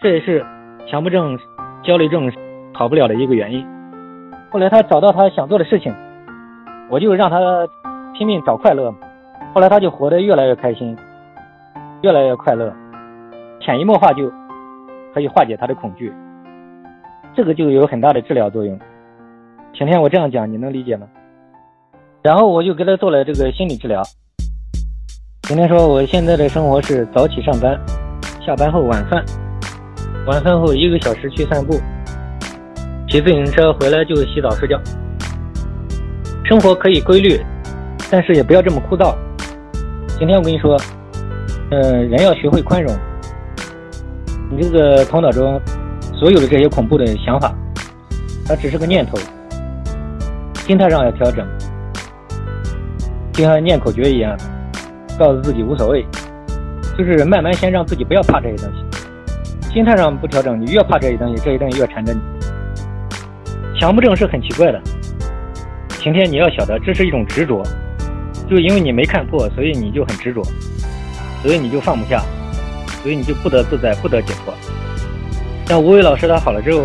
这也是强迫症、焦虑症好不了的一个原因。后来他找到他想做的事情，我就让他拼命找快乐。后来他就活得越来越开心，越来越快乐，潜移默化就可以化解他的恐惧。这个就有很大的治疗作用。晴天，我这样讲你能理解吗？然后我就给他做了这个心理治疗。晴天说，我现在的生活是早起上班，下班后晚饭，晚饭后一个小时去散步。骑自行车回来就洗澡睡觉，生活可以规律，但是也不要这么枯燥。今天我跟你说，嗯，人要学会宽容。你这个头脑中所有的这些恐怖的想法，它只是个念头，心态上要调整，就像念口诀一样，告诉自己无所谓，就是慢慢先让自己不要怕这些东西。心态上不调整，你越怕这些东西，这些东西越缠着你。强迫症是很奇怪的，晴天，你要晓得，这是一种执着，就因为你没看破，所以你就很执着，所以你就放不下，所以你就不得自在，不得解脱。像吴伟老师他好了之后，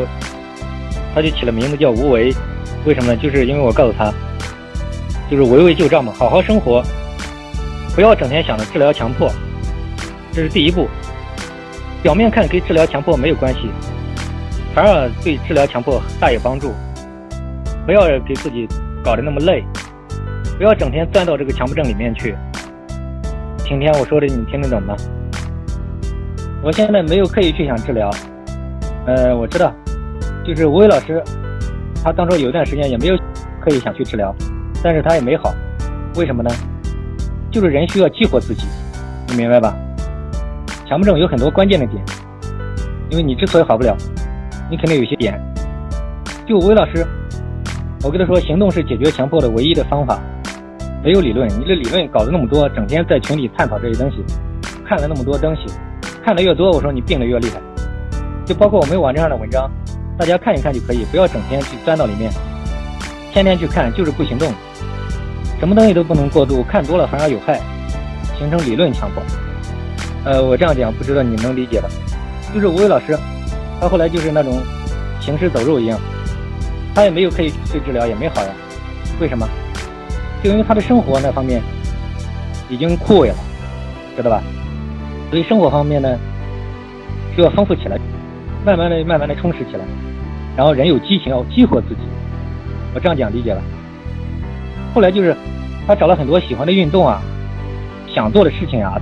他就起了名字叫无为，为什么呢？就是因为我告诉他，就是围魏救赵嘛，好好生活，不要整天想着治疗强迫，这是第一步。表面看跟治疗强迫没有关系。反而对治疗强迫大有帮助。不要给自己搞得那么累，不要整天钻到这个强迫症里面去。晴天，我说的你听得懂吗？我现在没有刻意去想治疗，呃，我知道，就是吴伟老师，他当初有一段时间也没有刻意想去治疗，但是他也没好，为什么呢？就是人需要激活自己，你明白吧？强迫症有很多关键的点，因为你之所以好不了。你肯定有些点，就吴老师，我跟他说，行动是解决强迫的唯一的方法，没有理论。你这理论搞得那么多，整天在群里探讨这些东西，看了那么多东西，看的越多，我说你病的越厉害。就包括我们网站上的文章，大家看一看就可以，不要整天去钻到里面，天天去看就是不行动，什么东西都不能过度，看多了反而有害，形成理论强迫。呃，我这样讲不知道你能理解吧？就是吴伟老师。他后来就是那种行尸走肉一样，他也没有可以去治疗，也没好呀。为什么？就因为他的生活那方面已经枯萎了，知道吧？所以生活方面呢，需要丰富起来，慢慢的、慢慢的充实起来，然后人有激情，要激活自己。我这样讲理解吧。后来就是他找了很多喜欢的运动啊，想做的事情啊，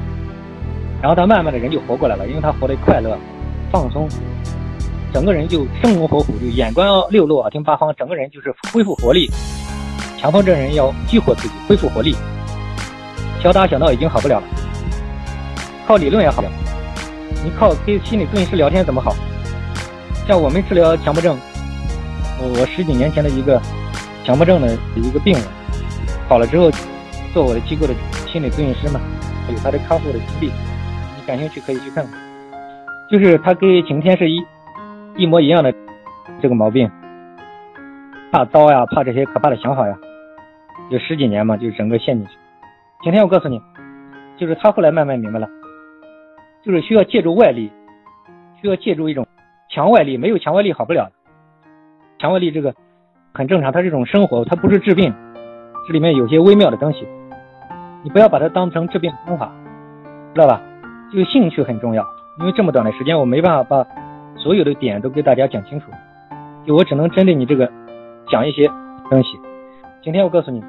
然后他慢慢的人就活过来了，因为他活得快乐、放松。整个人就生龙活虎，就眼观六路，耳听八方，整个人就是恢复活力。强迫症人要激活自己，恢复活力。小打小闹已经好不了了，靠理论也好不了。你靠跟心理咨询师聊天怎么好？像我们治疗强迫症，我十几年前的一个强迫症的一个病人，好了之后做我的机构的心理咨询师嘛，有他的康复的经历，感兴趣可以去看看。就是他跟晴天是一。一模一样的这个毛病，怕刀呀，怕这些可怕的想法呀，有十几年嘛，就整个陷进去。晴天我告诉你，就是他后来慢慢明白了，就是需要借助外力，需要借助一种强外力，没有强外力好不了。强外力这个很正常，它是一种生活，它不是治病，这里面有些微妙的东西，你不要把它当成治病方法，知道吧？这个兴趣很重要，因为这么短的时间，我没办法把。所有的点都给大家讲清楚，就我只能针对你这个讲一些东西。今天我告诉你，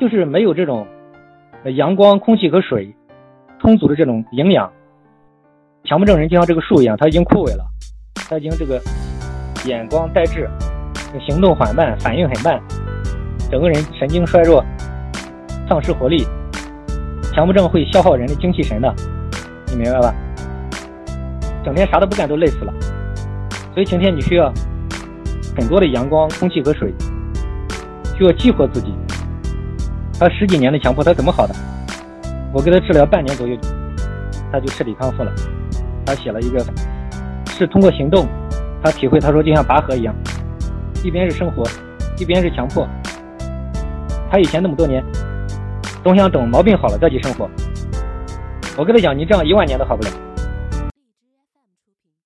就是没有这种阳光、空气和水充足的这种营养，强迫症人就像这个树一样，他已经枯萎了，他已经这个眼光呆滞，行动缓慢，反应很慢，整个人神经衰弱，丧失活力。强迫症会消耗人的精气神的，明白吧？整天啥都不干都累死了，所以晴天你需要很多的阳光、空气和水，需要激活自己。他十几年的强迫，他怎么好的？我给他治疗半年左右，他就彻底康复了。他写了一个，是通过行动，他体会，他说就像拔河一样，一边是生活，一边是强迫。他以前那么多年，总想等毛病好了再去生活。我跟他讲，你这样一万年都好不了。